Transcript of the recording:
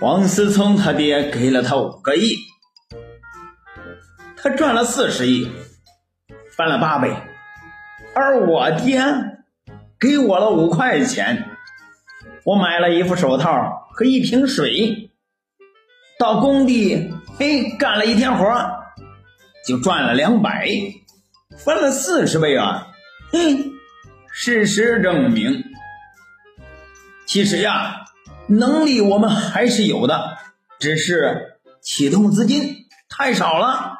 王思聪他爹给了他五个亿，他赚了四十亿，翻了八倍，而我爹给我了五块钱，我买了一副手套和一瓶水，到工地嘿干了一天活，就赚了两百，翻了四十倍啊！嘿，事实证明其实呀能力我们还是有的只是启动资金太少了。